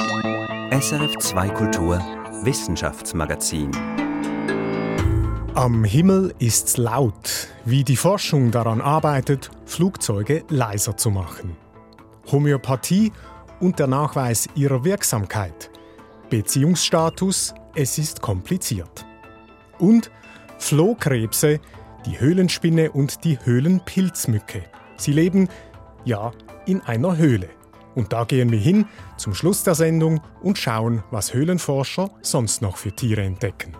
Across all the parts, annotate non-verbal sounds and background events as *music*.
SRF 2 Kultur Wissenschaftsmagazin. Am Himmel ist's laut, wie die Forschung daran arbeitet, Flugzeuge leiser zu machen. Homöopathie und der Nachweis ihrer Wirksamkeit. Beziehungsstatus, es ist kompliziert. Und Flohkrebse, die Höhlenspinne und die Höhlenpilzmücke. Sie leben, ja, in einer Höhle. Und da gehen wir hin zum Schluss der Sendung und schauen, was Höhlenforscher sonst noch für Tiere entdecken.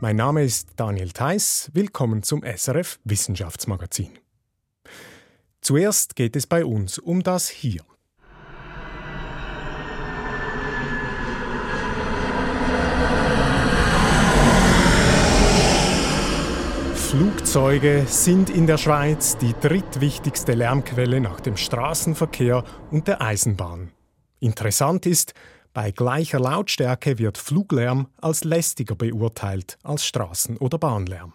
Mein Name ist Daniel Theiss. Willkommen zum SRF Wissenschaftsmagazin. Zuerst geht es bei uns um das Hier. Flugzeuge sind in der Schweiz die drittwichtigste Lärmquelle nach dem Straßenverkehr und der Eisenbahn. Interessant ist, bei gleicher Lautstärke wird Fluglärm als lästiger beurteilt als Straßen- oder Bahnlärm.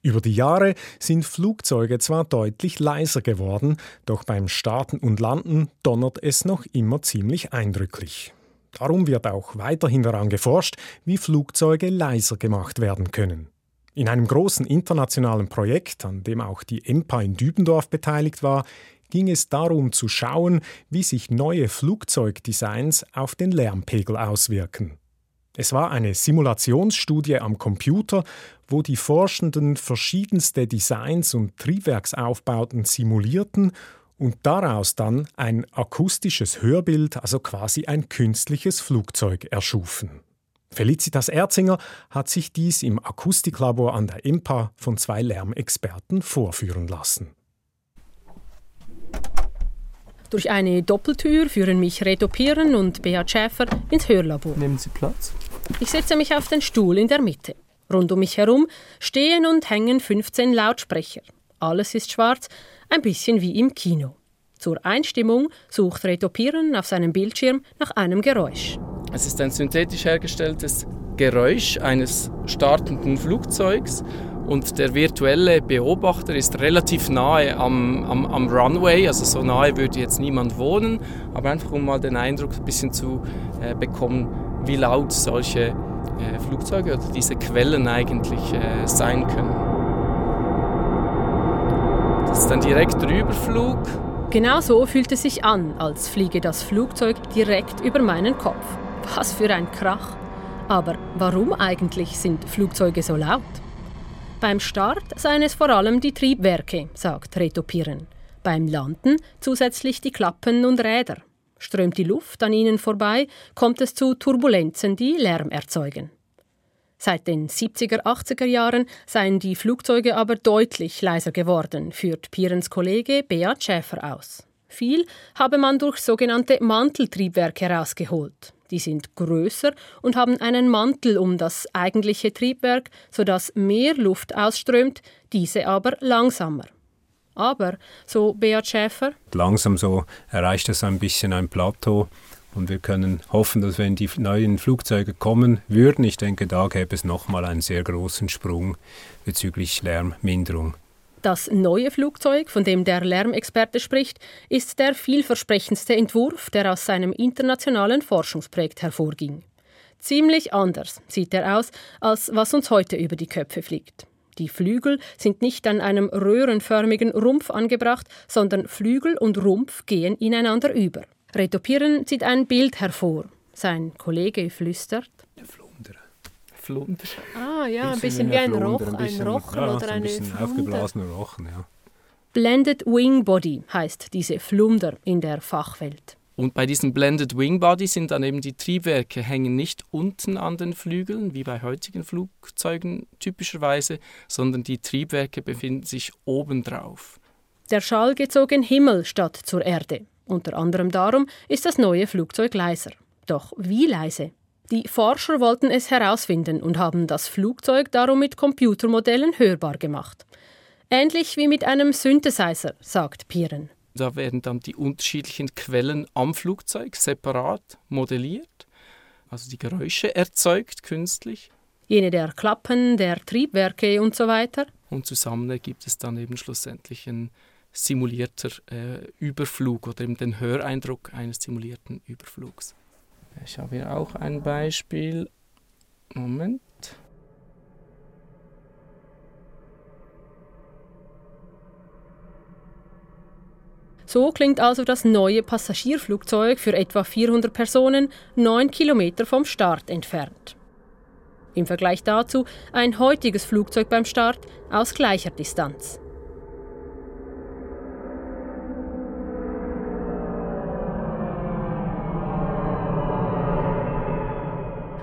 Über die Jahre sind Flugzeuge zwar deutlich leiser geworden, doch beim Starten und Landen donnert es noch immer ziemlich eindrücklich. Darum wird auch weiterhin daran geforscht, wie Flugzeuge leiser gemacht werden können. In einem großen internationalen Projekt, an dem auch die EMPA in Dübendorf beteiligt war, ging es darum zu schauen, wie sich neue Flugzeugdesigns auf den Lärmpegel auswirken. Es war eine Simulationsstudie am Computer, wo die Forschenden verschiedenste Designs und Triebwerksaufbauten simulierten und daraus dann ein akustisches Hörbild, also quasi ein künstliches Flugzeug erschufen. Felicitas Erzinger hat sich dies im Akustiklabor an der IMPA von zwei Lärmexperten vorführen lassen. Durch eine Doppeltür führen mich Reto Pieren und Beat Schäfer ins Hörlabor. Nehmen Sie Platz. Ich setze mich auf den Stuhl in der Mitte. Rund um mich herum stehen und hängen 15 Lautsprecher. Alles ist schwarz, ein bisschen wie im Kino. Zur Einstimmung sucht Reto Pieren auf seinem Bildschirm nach einem Geräusch. Es ist ein synthetisch hergestelltes Geräusch eines startenden Flugzeugs und der virtuelle Beobachter ist relativ nahe am, am, am, Runway, also so nahe würde jetzt niemand wohnen, aber einfach um mal den Eindruck ein bisschen zu äh, bekommen, wie laut solche äh, Flugzeuge oder diese Quellen eigentlich äh, sein können. Das ist ein direkter Überflug. Genau so fühlt es sich an, als fliege das Flugzeug direkt über meinen Kopf. Was für ein Krach. Aber warum eigentlich sind Flugzeuge so laut? Beim Start seien es vor allem die Triebwerke, sagt Reto Piren. Beim Landen zusätzlich die Klappen und Räder. Strömt die Luft an ihnen vorbei, kommt es zu Turbulenzen, die Lärm erzeugen. Seit den 70er, 80er Jahren seien die Flugzeuge aber deutlich leiser geworden, führt Pirens Kollege Beat Schäfer aus. Viel habe man durch sogenannte Manteltriebwerke herausgeholt. Die sind größer und haben einen Mantel um das eigentliche Triebwerk, sodass mehr Luft ausströmt, diese aber langsamer. Aber, so Beat Schäfer, langsam so erreicht es ein bisschen ein Plateau und wir können hoffen, dass wenn die neuen Flugzeuge kommen würden, ich denke, da gäbe es nochmal einen sehr großen Sprung bezüglich Lärmminderung. Das neue Flugzeug, von dem der Lärmexperte spricht, ist der vielversprechendste Entwurf, der aus seinem internationalen Forschungsprojekt hervorging. Ziemlich anders sieht er aus, als was uns heute über die Köpfe fliegt. Die Flügel sind nicht an einem röhrenförmigen Rumpf angebracht, sondern Flügel und Rumpf gehen ineinander über. Retopieren zieht ein Bild hervor. Sein Kollege flüstert. Flunder. Ah ja, ein bisschen wie ein, Roch, ein, ein Rochen ja, oder eine ein aufgeblasener Rochen, ja. Blended Wing Body heißt diese Flunder in der Fachwelt. Und bei diesem Blended Wing Body sind dann eben die Triebwerke hängen nicht unten an den Flügeln, wie bei heutigen Flugzeugen typischerweise, sondern die Triebwerke befinden sich obendrauf. Der Schall geht so gen Himmel statt zur Erde. Unter anderem darum ist das neue Flugzeug leiser. Doch wie leise? Die Forscher wollten es herausfinden und haben das Flugzeug darum mit Computermodellen hörbar gemacht. Ähnlich wie mit einem Synthesizer, sagt Pieren. Da werden dann die unterschiedlichen Quellen am Flugzeug separat modelliert, also die Geräusche erzeugt künstlich. Jene der Klappen, der Triebwerke und so weiter. Und zusammen ergibt es dann eben schlussendlich ein simulierter äh, Überflug oder eben den Höreindruck eines simulierten Überflugs. Ich habe hier auch ein Beispiel. Moment. So klingt also das neue Passagierflugzeug für etwa 400 Personen neun Kilometer vom Start entfernt. Im Vergleich dazu ein heutiges Flugzeug beim Start aus gleicher Distanz.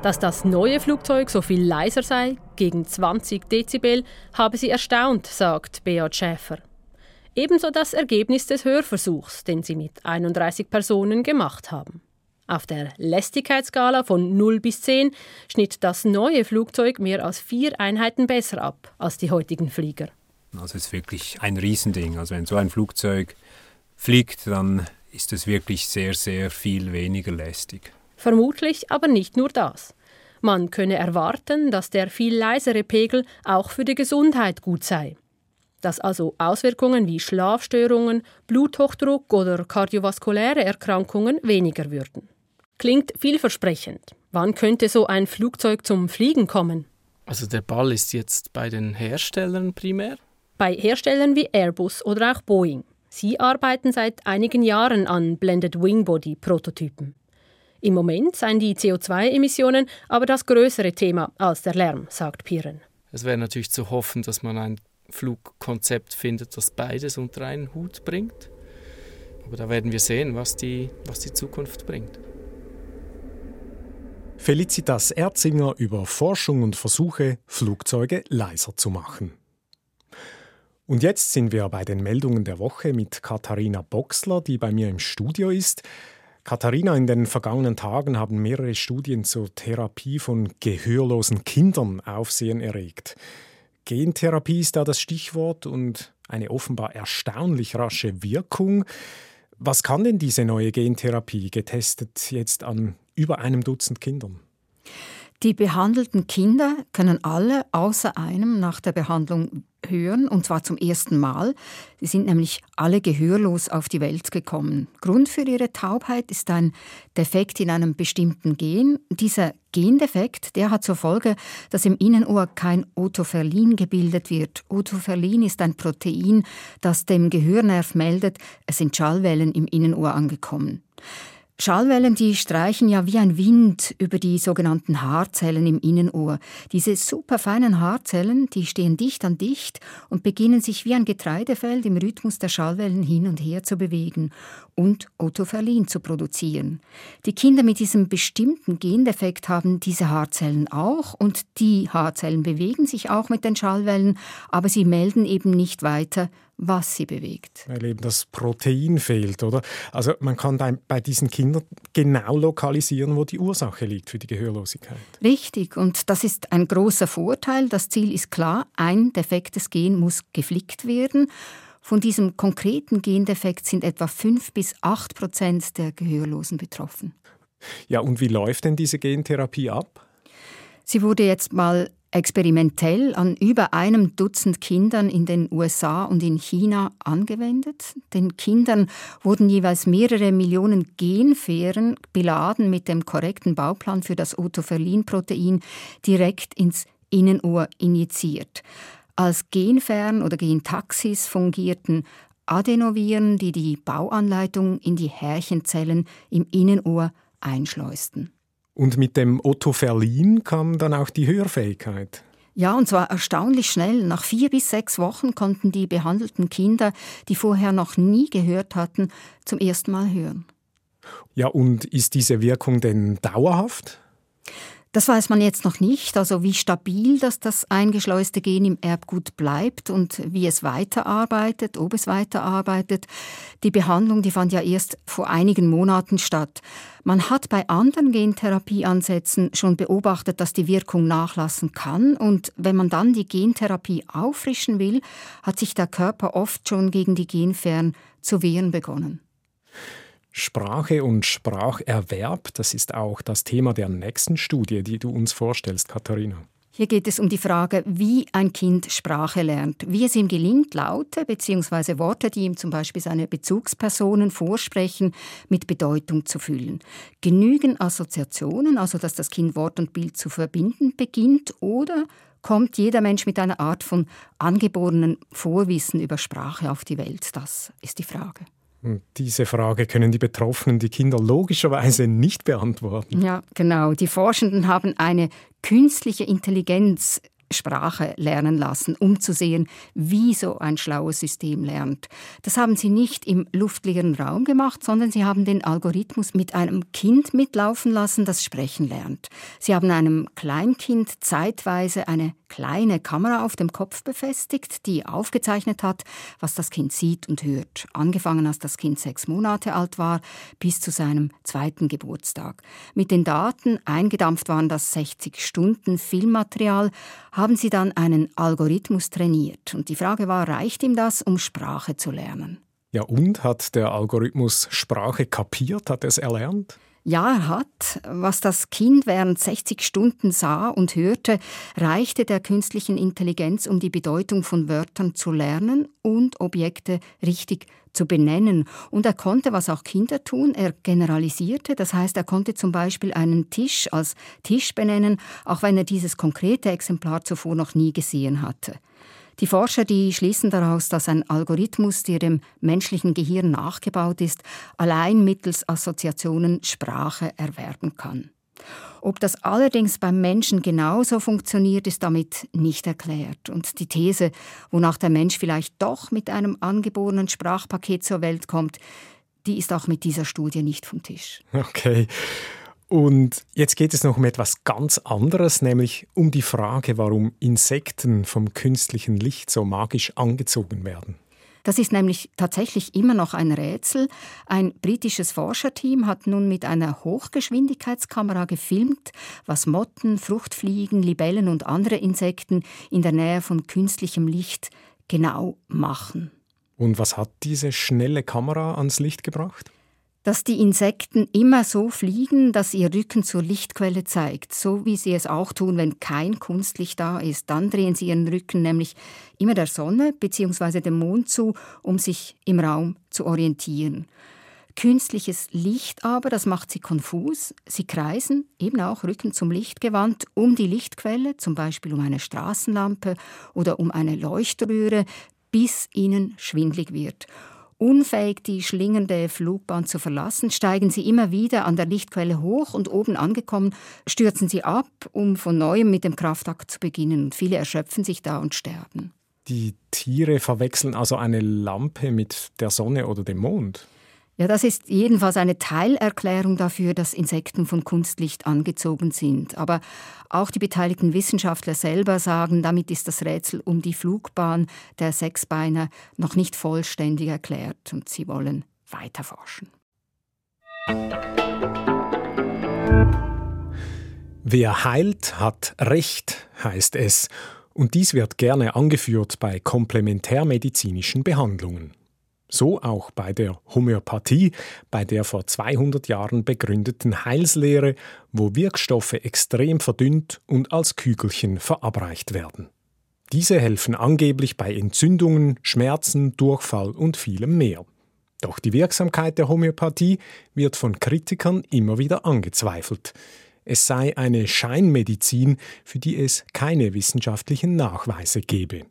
Dass das neue Flugzeug so viel leiser sei, gegen 20 Dezibel, habe sie erstaunt, sagt Beat Schäfer. Ebenso das Ergebnis des Hörversuchs, den sie mit 31 Personen gemacht haben. Auf der Lästigkeitsskala von 0 bis 10 schnitt das neue Flugzeug mehr als vier Einheiten besser ab als die heutigen Flieger. Also es ist wirklich ein Riesending. Also wenn so ein Flugzeug fliegt, dann ist es wirklich sehr, sehr viel weniger lästig. Vermutlich aber nicht nur das. Man könne erwarten, dass der viel leisere Pegel auch für die Gesundheit gut sei dass also Auswirkungen wie Schlafstörungen, Bluthochdruck oder kardiovaskuläre Erkrankungen weniger würden. Klingt vielversprechend. Wann könnte so ein Flugzeug zum Fliegen kommen? Also der Ball ist jetzt bei den Herstellern primär? Bei Herstellern wie Airbus oder auch Boeing. Sie arbeiten seit einigen Jahren an Blended Wingbody Prototypen. Im Moment seien die CO2-Emissionen aber das größere Thema als der Lärm, sagt Piren. Es wäre natürlich zu hoffen, dass man ein Flugkonzept findet, das beides unter einen Hut bringt. Aber da werden wir sehen, was die, was die Zukunft bringt. Felicitas Erzinger über Forschung und Versuche, Flugzeuge leiser zu machen. Und jetzt sind wir bei den Meldungen der Woche mit Katharina Boxler, die bei mir im Studio ist. Katharina, in den vergangenen Tagen haben mehrere Studien zur Therapie von gehörlosen Kindern Aufsehen erregt. Gentherapie ist da das Stichwort und eine offenbar erstaunlich rasche Wirkung. Was kann denn diese neue Gentherapie, getestet jetzt an über einem Dutzend Kindern? Die behandelten Kinder können alle außer einem nach der Behandlung hören, und zwar zum ersten Mal. Sie sind nämlich alle gehörlos auf die Welt gekommen. Grund für ihre Taubheit ist ein Defekt in einem bestimmten Gen. Dieser Gendefekt, der hat zur Folge, dass im Innenohr kein Otoferlin gebildet wird. Otoferlin ist ein Protein, das dem Gehörnerv meldet, es sind Schallwellen im Innenohr angekommen. Schallwellen, die streichen ja wie ein Wind über die sogenannten Haarzellen im Innenohr. Diese superfeinen Haarzellen, die stehen dicht an dicht und beginnen sich wie ein Getreidefeld im Rhythmus der Schallwellen hin und her zu bewegen und Otoferlin zu produzieren. Die Kinder mit diesem bestimmten Gendefekt haben diese Haarzellen auch und die Haarzellen bewegen sich auch mit den Schallwellen, aber sie melden eben nicht weiter, was sie bewegt. Weil eben das Protein fehlt, oder? Also man kann bei diesen Kindern genau lokalisieren, wo die Ursache liegt für die Gehörlosigkeit. Richtig, und das ist ein großer Vorteil. Das Ziel ist klar, ein defektes Gen muss geflickt werden. Von diesem konkreten Gendefekt sind etwa 5 bis 8 Prozent der Gehörlosen betroffen. Ja, und wie läuft denn diese Gentherapie ab? Sie wurde jetzt mal experimentell an über einem Dutzend Kindern in den USA und in China angewendet. Den Kindern wurden jeweils mehrere Millionen Genfähren beladen mit dem korrekten Bauplan für das Otoferlin-Protein direkt ins Innenohr injiziert. Als Genfern oder Gentaxis fungierten Adenoviren, die die Bauanleitung in die Härchenzellen im Innenohr einschleusten. Und mit dem Otto Verlin kam dann auch die Hörfähigkeit. Ja, und zwar erstaunlich schnell. Nach vier bis sechs Wochen konnten die behandelten Kinder, die vorher noch nie gehört hatten, zum ersten Mal hören. Ja, und ist diese Wirkung denn dauerhaft? Das weiß man jetzt noch nicht, also wie stabil das, das eingeschleuste Gen im Erbgut bleibt und wie es weiterarbeitet, ob es weiterarbeitet. Die Behandlung, die fand ja erst vor einigen Monaten statt. Man hat bei anderen Gentherapieansätzen schon beobachtet, dass die Wirkung nachlassen kann und wenn man dann die Gentherapie auffrischen will, hat sich der Körper oft schon gegen die Genfern zu wehren begonnen. Sprache und Spracherwerb, das ist auch das Thema der nächsten Studie, die du uns vorstellst, Katharina. Hier geht es um die Frage, wie ein Kind Sprache lernt, wie es ihm gelingt, Laute bzw. Worte, die ihm zum Beispiel seine Bezugspersonen vorsprechen, mit Bedeutung zu füllen. Genügen Assoziationen, also dass das Kind Wort und Bild zu verbinden beginnt, oder kommt jeder Mensch mit einer Art von angeborenen Vorwissen über Sprache auf die Welt? Das ist die Frage. Diese Frage können die Betroffenen, die Kinder logischerweise nicht beantworten. Ja, genau. Die Forschenden haben eine künstliche Intelligenz Sprache lernen lassen, um zu sehen, wie so ein schlaues System lernt. Das haben sie nicht im luftleeren Raum gemacht, sondern sie haben den Algorithmus mit einem Kind mitlaufen lassen, das sprechen lernt. Sie haben einem Kleinkind zeitweise eine kleine Kamera auf dem Kopf befestigt, die aufgezeichnet hat, was das Kind sieht und hört. Angefangen, als das Kind sechs Monate alt war, bis zu seinem zweiten Geburtstag. Mit den Daten, eingedampft waren das 60 Stunden Filmmaterial, haben sie dann einen Algorithmus trainiert. Und die Frage war, reicht ihm das, um Sprache zu lernen? Ja, und hat der Algorithmus Sprache kapiert? Hat er es erlernt? Ja, er hat. Was das Kind während 60 Stunden sah und hörte, reichte der künstlichen Intelligenz, um die Bedeutung von Wörtern zu lernen und Objekte richtig zu benennen. Und er konnte, was auch Kinder tun, er generalisierte. Das heißt, er konnte zum Beispiel einen Tisch als Tisch benennen, auch wenn er dieses konkrete Exemplar zuvor noch nie gesehen hatte. Die Forscher, die schließen daraus, dass ein Algorithmus, der dem menschlichen Gehirn nachgebaut ist, allein mittels Assoziationen Sprache erwerben kann. Ob das allerdings beim Menschen genauso funktioniert, ist damit nicht erklärt. Und die These, wonach der Mensch vielleicht doch mit einem angeborenen Sprachpaket zur Welt kommt, die ist auch mit dieser Studie nicht vom Tisch. Okay. Und jetzt geht es noch um etwas ganz anderes, nämlich um die Frage, warum Insekten vom künstlichen Licht so magisch angezogen werden. Das ist nämlich tatsächlich immer noch ein Rätsel. Ein britisches Forscherteam hat nun mit einer Hochgeschwindigkeitskamera gefilmt, was Motten, Fruchtfliegen, Libellen und andere Insekten in der Nähe von künstlichem Licht genau machen. Und was hat diese schnelle Kamera ans Licht gebracht? Dass die Insekten immer so fliegen, dass ihr Rücken zur Lichtquelle zeigt, so wie sie es auch tun, wenn kein Kunstlicht da ist. Dann drehen sie ihren Rücken nämlich immer der Sonne bzw. dem Mond zu, um sich im Raum zu orientieren. Künstliches Licht aber, das macht sie konfus. Sie kreisen, eben auch Rücken zum Licht gewandt, um die Lichtquelle, zum Beispiel um eine Straßenlampe oder um eine Leuchtröhre, bis ihnen schwindlig wird. Unfähig, die schlingende Flugbahn zu verlassen, steigen sie immer wieder an der Lichtquelle hoch und oben angekommen, stürzen sie ab, um von neuem mit dem Kraftakt zu beginnen. Und viele erschöpfen sich da und sterben. Die Tiere verwechseln also eine Lampe mit der Sonne oder dem Mond. Ja, das ist jedenfalls eine Teilerklärung dafür, dass Insekten von Kunstlicht angezogen sind. Aber auch die beteiligten Wissenschaftler selber sagen, damit ist das Rätsel um die Flugbahn der Sechsbeiner noch nicht vollständig erklärt und sie wollen weiter forschen. Wer heilt, hat Recht, heißt es. Und dies wird gerne angeführt bei komplementärmedizinischen Behandlungen. So auch bei der Homöopathie, bei der vor 200 Jahren begründeten Heilslehre, wo Wirkstoffe extrem verdünnt und als Kügelchen verabreicht werden. Diese helfen angeblich bei Entzündungen, Schmerzen, Durchfall und vielem mehr. Doch die Wirksamkeit der Homöopathie wird von Kritikern immer wieder angezweifelt. Es sei eine Scheinmedizin, für die es keine wissenschaftlichen Nachweise gebe.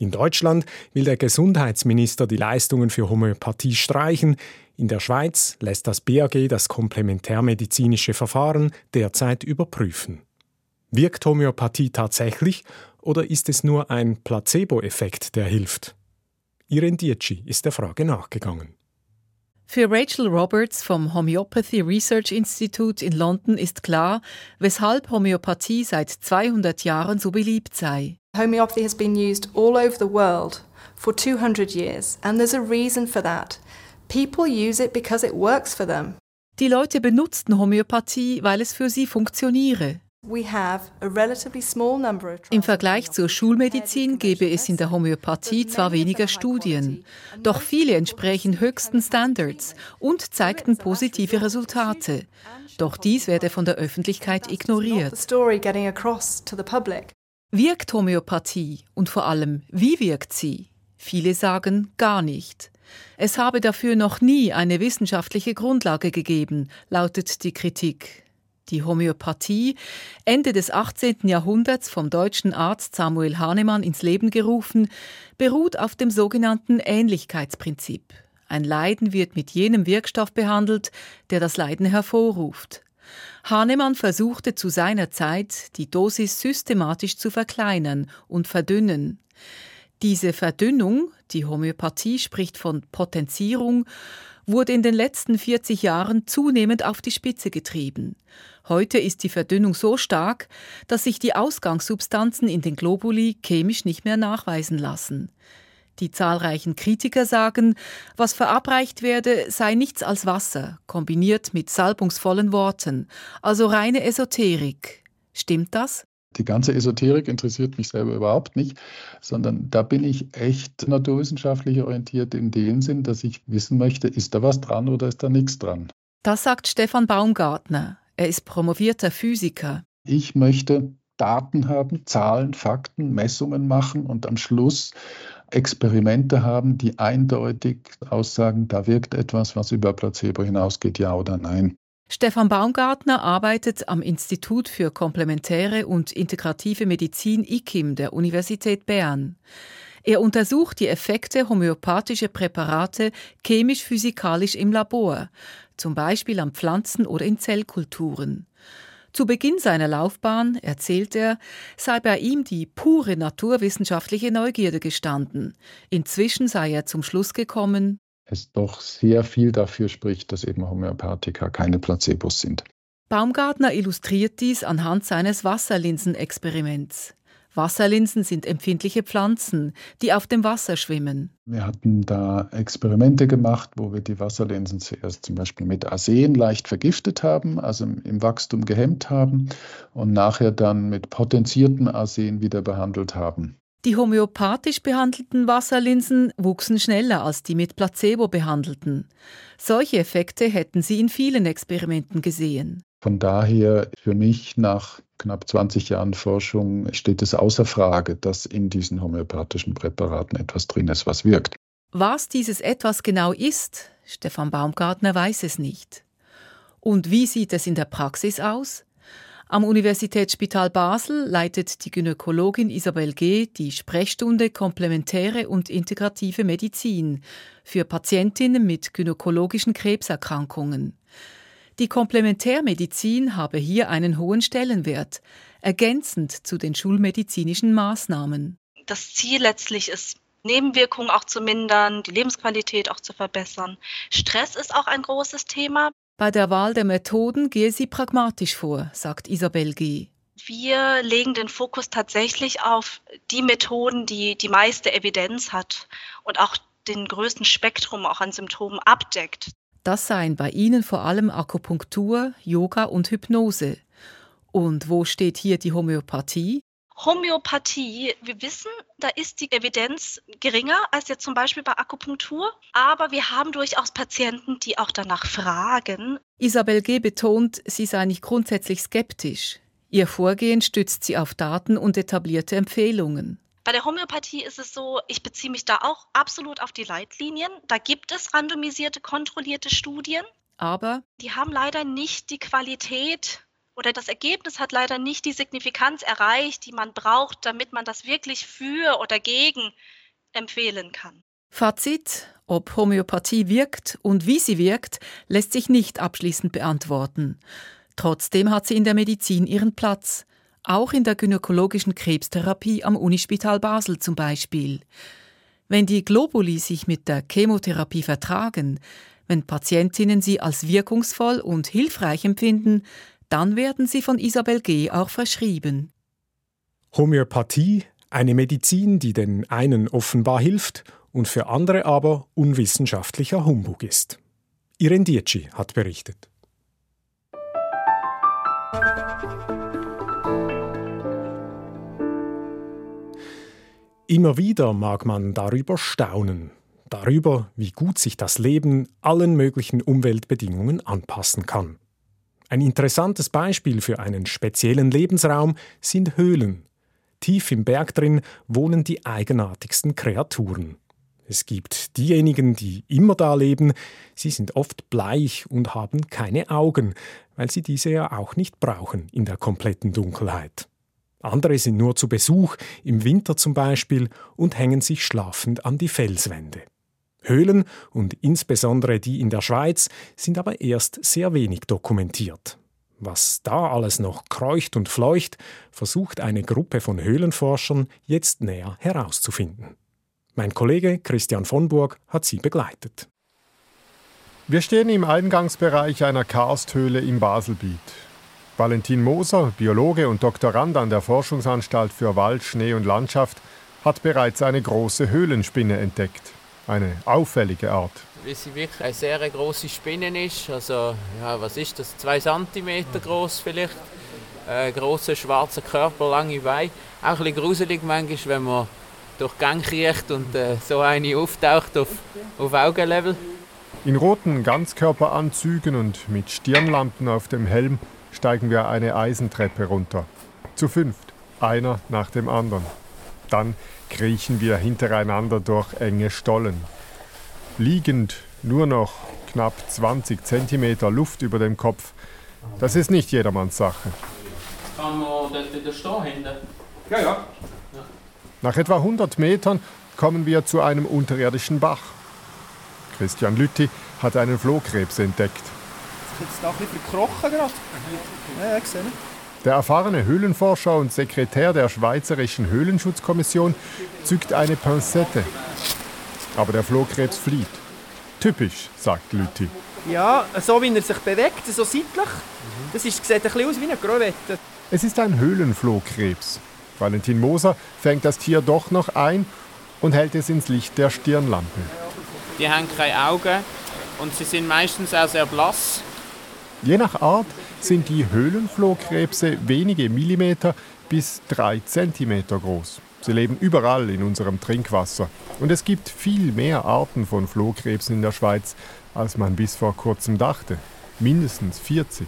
In Deutschland will der Gesundheitsminister die Leistungen für Homöopathie streichen. In der Schweiz lässt das BAG das komplementärmedizinische Verfahren derzeit überprüfen. Wirkt Homöopathie tatsächlich oder ist es nur ein Placebo-Effekt, der hilft? Irene Dietschi ist der Frage nachgegangen. Für Rachel Roberts vom Homeopathy Research Institute in London ist klar, weshalb Homöopathie seit 200 Jahren so beliebt sei. Homeopathy has been used all over the world for 200 years, and there's a reason for that. People use it because it works for them. Die Leute benutzten Homöopathie, weil es für sie funktioniere. Im Vergleich zur Schulmedizin gäbe es in der Homöopathie zwar weniger Studien, doch viele entsprechen höchsten Standards und zeigten positive Resultate. Doch dies werde von der Öffentlichkeit ignoriert. Wirkt Homöopathie und vor allem, wie wirkt sie? Viele sagen gar nicht. Es habe dafür noch nie eine wissenschaftliche Grundlage gegeben, lautet die Kritik. Die Homöopathie, Ende des 18. Jahrhunderts vom deutschen Arzt Samuel Hahnemann ins Leben gerufen, beruht auf dem sogenannten Ähnlichkeitsprinzip. Ein Leiden wird mit jenem Wirkstoff behandelt, der das Leiden hervorruft. Hahnemann versuchte zu seiner Zeit, die Dosis systematisch zu verkleinern und verdünnen. Diese Verdünnung, die Homöopathie spricht von Potenzierung, wurde in den letzten 40 Jahren zunehmend auf die Spitze getrieben. Heute ist die Verdünnung so stark, dass sich die Ausgangssubstanzen in den Globuli chemisch nicht mehr nachweisen lassen. Die zahlreichen Kritiker sagen, was verabreicht werde, sei nichts als Wasser, kombiniert mit salbungsvollen Worten, also reine Esoterik. Stimmt das? Die ganze Esoterik interessiert mich selber überhaupt nicht, sondern da bin ich echt naturwissenschaftlich orientiert in dem Sinn, dass ich wissen möchte, ist da was dran oder ist da nichts dran. Das sagt Stefan Baumgartner. Er ist promovierter Physiker. Ich möchte Daten haben, Zahlen, Fakten, Messungen machen und am Schluss Experimente haben, die eindeutig aussagen, da wirkt etwas, was über Placebo hinausgeht, ja oder nein. Stefan Baumgartner arbeitet am Institut für komplementäre und integrative Medizin IKIM der Universität Bern. Er untersucht die Effekte homöopathischer Präparate chemisch-physikalisch im Labor, zum Beispiel an Pflanzen oder in Zellkulturen. Zu Beginn seiner Laufbahn, erzählt er, sei bei ihm die pure naturwissenschaftliche Neugierde gestanden. Inzwischen sei er zum Schluss gekommen, es doch sehr viel dafür spricht, dass eben Homöopathika keine Placebos sind. Baumgartner illustriert dies anhand seines Wasserlinsenexperiments. Wasserlinsen sind empfindliche Pflanzen, die auf dem Wasser schwimmen. Wir hatten da Experimente gemacht, wo wir die Wasserlinsen zuerst zum Beispiel mit Arsen leicht vergiftet haben, also im Wachstum gehemmt haben und nachher dann mit potenziertem Arsen wieder behandelt haben. Die homöopathisch behandelten Wasserlinsen wuchsen schneller als die mit Placebo behandelten. Solche Effekte hätten sie in vielen Experimenten gesehen. Von daher für mich nach knapp 20 Jahren Forschung steht es außer Frage, dass in diesen homöopathischen Präparaten etwas drin ist, was wirkt. Was dieses etwas genau ist, Stefan Baumgartner weiß es nicht. Und wie sieht es in der Praxis aus? Am Universitätsspital Basel leitet die Gynäkologin Isabel G. die Sprechstunde Komplementäre und integrative Medizin für Patientinnen mit gynäkologischen Krebserkrankungen. Die Komplementärmedizin habe hier einen hohen Stellenwert, ergänzend zu den schulmedizinischen Maßnahmen. Das Ziel letztlich ist, Nebenwirkungen auch zu mindern, die Lebensqualität auch zu verbessern. Stress ist auch ein großes Thema. Bei der Wahl der Methoden gehe sie pragmatisch vor, sagt Isabel G. Wir legen den Fokus tatsächlich auf die Methoden, die die meiste Evidenz hat und auch den größten Spektrum auch an Symptomen abdeckt. Das seien bei Ihnen vor allem Akupunktur, Yoga und Hypnose. Und wo steht hier die Homöopathie? Homöopathie, wir wissen, da ist die Evidenz geringer als jetzt zum Beispiel bei Akupunktur, aber wir haben durchaus Patienten, die auch danach fragen. Isabel G. betont, sie sei nicht grundsätzlich skeptisch. Ihr Vorgehen stützt sie auf Daten und etablierte Empfehlungen. Bei der Homöopathie ist es so, ich beziehe mich da auch absolut auf die Leitlinien. Da gibt es randomisierte, kontrollierte Studien. Aber die haben leider nicht die Qualität oder das Ergebnis hat leider nicht die Signifikanz erreicht, die man braucht, damit man das wirklich für oder gegen empfehlen kann. Fazit, ob Homöopathie wirkt und wie sie wirkt, lässt sich nicht abschließend beantworten. Trotzdem hat sie in der Medizin ihren Platz auch in der gynäkologischen Krebstherapie am Unispital Basel zum Beispiel. Wenn die Globuli sich mit der Chemotherapie vertragen, wenn Patientinnen sie als wirkungsvoll und hilfreich empfinden, dann werden sie von Isabel G. auch verschrieben. Homöopathie, eine Medizin, die den einen offenbar hilft und für andere aber unwissenschaftlicher Humbug ist. Irene Dietschi hat berichtet. Immer wieder mag man darüber staunen, darüber, wie gut sich das Leben allen möglichen Umweltbedingungen anpassen kann. Ein interessantes Beispiel für einen speziellen Lebensraum sind Höhlen. Tief im Berg drin wohnen die eigenartigsten Kreaturen. Es gibt diejenigen, die immer da leben, sie sind oft bleich und haben keine Augen, weil sie diese ja auch nicht brauchen in der kompletten Dunkelheit. Andere sind nur zu Besuch, im Winter zum Beispiel, und hängen sich schlafend an die Felswände. Höhlen und insbesondere die in der Schweiz sind aber erst sehr wenig dokumentiert. Was da alles noch kreucht und fleucht, versucht eine Gruppe von Höhlenforschern jetzt näher herauszufinden. Mein Kollege Christian von Burg hat sie begleitet. Wir stehen im Eingangsbereich einer Karsthöhle im Baselbiet. Valentin Moser, Biologe und Doktorand an der Forschungsanstalt für Wald, Schnee und Landschaft, hat bereits eine große Höhlenspinne entdeckt. Eine auffällige Art. Weil sie wirklich eine sehr große Spinne ist. Also, ja, was ist das? Zwei Zentimeter groß vielleicht. Äh, großer schwarzer Körper, lange Beine. Auch ein bisschen gruselig manchmal, wenn man durch Gang kriecht und äh, so eine auftaucht auf, auf Augenlevel. In roten Ganzkörperanzügen und mit Stirnlampen auf dem Helm steigen wir eine Eisentreppe runter. Zu fünft, einer nach dem anderen. Dann kriechen wir hintereinander durch enge Stollen. Liegend nur noch knapp 20 cm Luft über dem Kopf. Das ist nicht jedermanns Sache. Kann man dort wieder stehen hinten? Ja, ja. Nach etwa 100 Metern kommen wir zu einem unterirdischen Bach. Christian Lütti hat einen Flohkrebs entdeckt. Jetzt da ein bisschen verkrochen gerade. Ja, ja, gesehen. Der erfahrene Höhlenforscher und Sekretär der Schweizerischen Höhlenschutzkommission zückt eine Pinzette. Aber der Flohkrebs flieht. Typisch, sagt Lütti. Ja, so wie er sich bewegt, so seitlich. Das ist, sieht ein bisschen aus wie eine Grovette. Es ist ein Höhlenflohkrebs. Valentin Moser fängt das Tier doch noch ein und hält es ins Licht der Stirnlampe. Die haben keine Augen und sie sind meistens auch sehr blass. Je nach Art sind die Höhlenflohkrebse wenige Millimeter bis drei Zentimeter groß. Sie leben überall in unserem Trinkwasser. Und es gibt viel mehr Arten von Flohkrebsen in der Schweiz, als man bis vor kurzem dachte. Mindestens 40.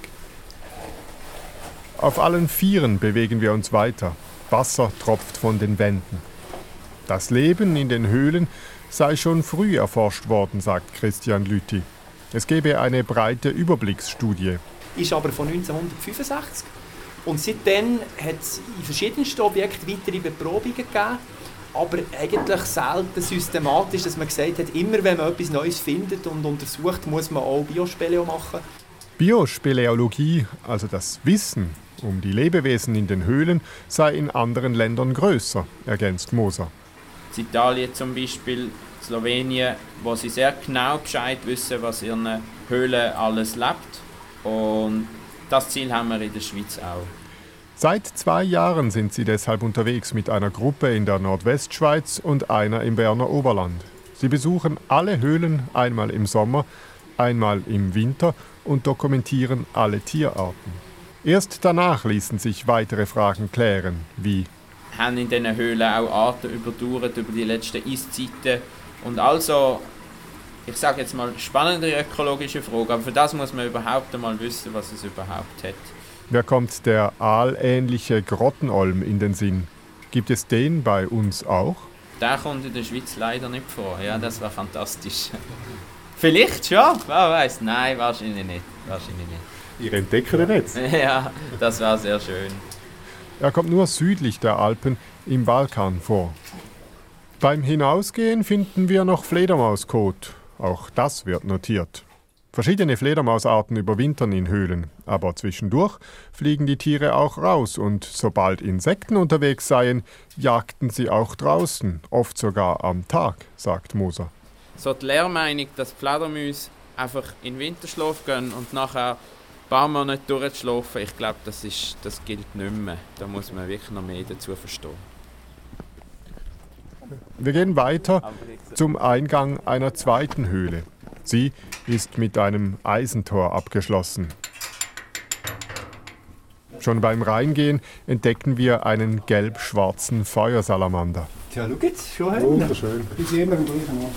Auf allen Vieren bewegen wir uns weiter. Wasser tropft von den Wänden. Das Leben in den Höhlen sei schon früh erforscht worden, sagt Christian Lüthi. Es gebe eine breite Überblicksstudie. Ist aber von 1965. Und seitdem hat es in verschiedensten Objekten weitere Beprobungen gegeben. Aber eigentlich selten systematisch, dass man gesagt hat, immer wenn man etwas Neues findet und untersucht, muss man auch Biospeleo machen. Biospeleologie, also das Wissen um die Lebewesen in den Höhlen, sei in anderen Ländern größer, ergänzt Moser. In Italien zum Beispiel, Slowenien, wo sie sehr genau Bescheid wissen, was in ihren Höhlen alles lebt. Und das Ziel haben wir in der Schweiz auch. Seit zwei Jahren sind sie deshalb unterwegs mit einer Gruppe in der Nordwestschweiz und einer im Berner Oberland. Sie besuchen alle Höhlen einmal im Sommer, einmal im Winter und dokumentieren alle Tierarten. Erst danach ließen sich weitere Fragen klären, wie haben in diesen Höhlen auch Arten überdauert über die letzten Eiszeiten und also ich sage jetzt mal spannende ökologische Frage, aber für das muss man überhaupt einmal wissen, was es überhaupt hat. Wer kommt der aalähnliche Grottenolm in den Sinn? Gibt es den bei uns auch? Der kommt in der Schweiz leider nicht vor. Ja, das war fantastisch. *laughs* Vielleicht schon, wer weiß. Nein, wahrscheinlich nicht. Wahrscheinlich nicht. Ihr entdeckt ihn jetzt? *laughs* Ja, das war sehr schön. Er kommt nur südlich der Alpen im Balkan vor. Beim Hinausgehen finden wir noch Fledermauskot. Auch das wird notiert. Verschiedene Fledermausarten überwintern in Höhlen, aber zwischendurch fliegen die Tiere auch raus und sobald Insekten unterwegs seien, jagten sie auch draußen, oft sogar am Tag, sagt Moser. So die Lehrmeinung, dass Fledermäuse einfach in Winterschlaf gehen und nachher paar Monate durchzuschlafen, ich glaube, das, das gilt nicht mehr. Da muss man wirklich noch mehr dazu verstehen. Wir gehen weiter zum Eingang einer zweiten Höhle. Sie ist mit einem Eisentor abgeschlossen. Schon beim Reingehen entdecken wir einen gelb-schwarzen Feuersalamander. Tja, schau jetzt, schon hinten. Wunderschön. Ist immer im gleichen Ort.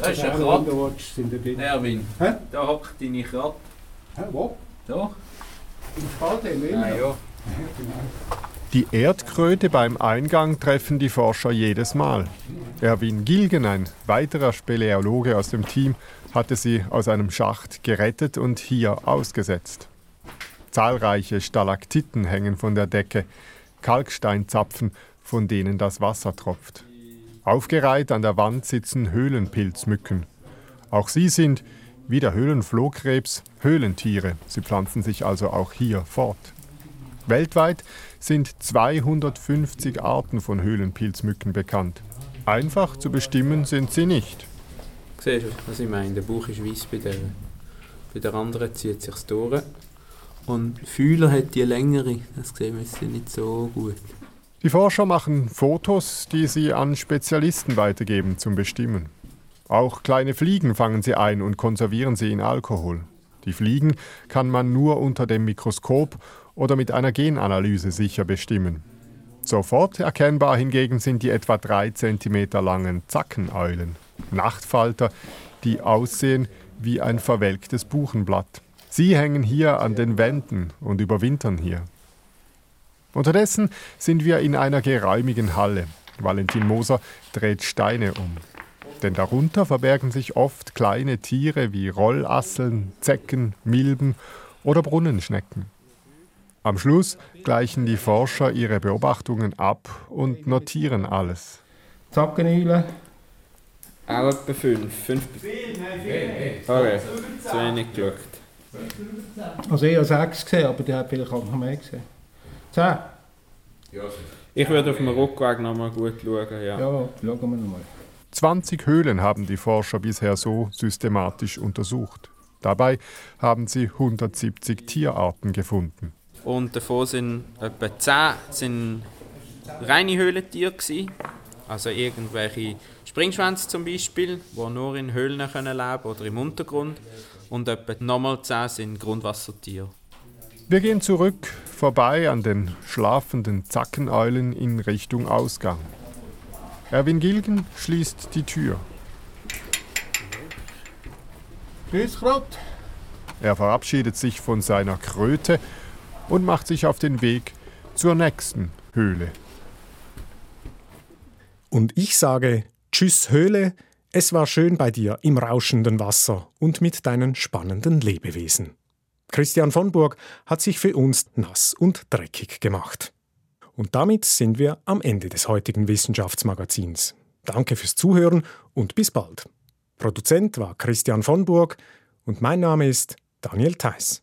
Das ist ein Krat. Erwin, da hockt deine Krat. Hä, wo? Doch. Im Spalt haben wir Ah, ja. genau. Die Erdkröte beim Eingang treffen die Forscher jedes Mal. Erwin Gilgen, ein weiterer Speleologe aus dem Team, hatte sie aus einem Schacht gerettet und hier ausgesetzt. Zahlreiche Stalaktiten hängen von der Decke, Kalksteinzapfen, von denen das Wasser tropft. Aufgereiht an der Wand sitzen Höhlenpilzmücken. Auch sie sind, wie der Höhlenflohkrebs, Höhlentiere. Sie pflanzen sich also auch hier fort. Weltweit sind 250 Arten von Höhlenpilzmücken bekannt. Einfach zu bestimmen sind sie nicht. Siehst du, was ich meine? Der Bauch ist weiß bei der. Bei der anderen zieht sich durch. Und Fühler hat die längere. Das sehen wir jetzt nicht so gut. Die Forscher machen Fotos, die sie an Spezialisten weitergeben zum Bestimmen. Auch kleine Fliegen fangen sie ein und konservieren sie in Alkohol. Die Fliegen kann man nur unter dem Mikroskop oder mit einer Genanalyse sicher bestimmen. Sofort erkennbar hingegen sind die etwa 3 cm langen Zackeneulen, Nachtfalter, die aussehen wie ein verwelktes Buchenblatt. Sie hängen hier an den Wänden und überwintern hier. Unterdessen sind wir in einer geräumigen Halle. Valentin Moser dreht Steine um. Denn darunter verbergen sich oft kleine Tiere wie Rollasseln, Zecken, Milben oder Brunnenschnecken. Am Schluss gleichen die Forscher ihre Beobachtungen ab und notieren alles. Zackeneulen? Auch etwa fünf. fünf okay, zu wenig geschaut. Also ich habe sechs gesehen, aber die hat vielleicht auch noch mehr gesehen. Zehn? Ich würde auf dem Rückweg nochmal gut schauen. Ja, ja schauen wir nochmal. 20 Höhlen haben die Forscher bisher so systematisch untersucht. Dabei haben sie 170 Tierarten gefunden. Und davon sind etwa 10 sind reine Höhlentiere gewesen. Also irgendwelche Springschwänze zum Beispiel, die nur in Höhlen leben können oder im Untergrund. Und etwa nochmal 10 sind Grundwassertiere. Wir gehen zurück, vorbei an den schlafenden Zackeneulen in Richtung Ausgang. Erwin Gilgen schließt die Tür. Grüß Gott. Er verabschiedet sich von seiner Kröte und macht sich auf den Weg zur nächsten Höhle. Und ich sage Tschüss Höhle, es war schön bei dir im rauschenden Wasser und mit deinen spannenden Lebewesen. Christian von Burg hat sich für uns nass und dreckig gemacht. Und damit sind wir am Ende des heutigen Wissenschaftsmagazins. Danke fürs Zuhören und bis bald. Produzent war Christian von Burg und mein Name ist Daniel Theiss.